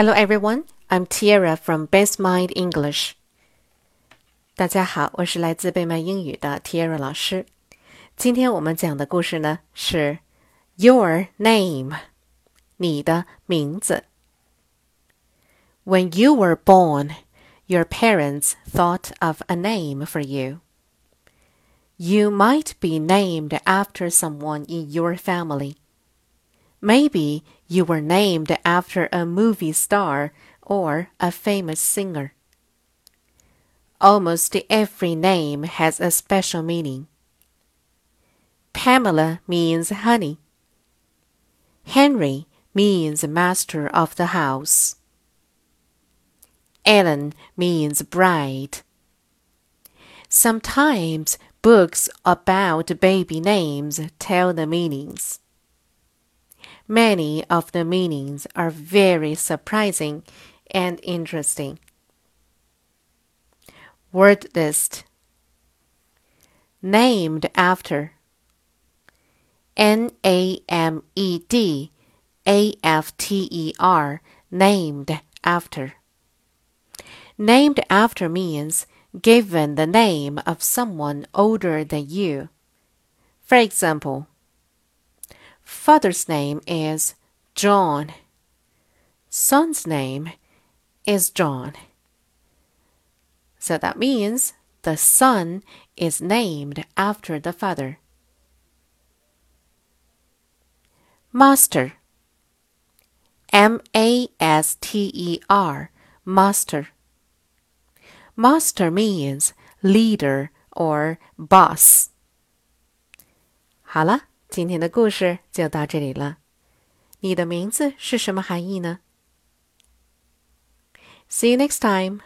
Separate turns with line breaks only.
Hello everyone, I'm Tiara from Best Mind English. 大家好，我是来自贝麦英语的 Tiara 老师。今天我们讲的故事呢是 Your Name，你的名字。When you were born, your parents thought of a name for you. You might be named after someone in your family. Maybe you were named after a movie star or a famous singer. Almost every name has a special meaning. Pamela means honey. Henry means master of the house. Ellen means bride. Sometimes books about baby names tell the meanings. Many of the meanings are very surprising and interesting. Word list Named after N A M E D A F T E R named after. Named after means given the name of someone older than you. For example, father's name is John. Son's name is John. So that means the son is named after the father. Master. M A S T E R. Master. Master means leader or boss. 好了，今天的故事就到这里了。你的名字是什么含义呢？See you next time.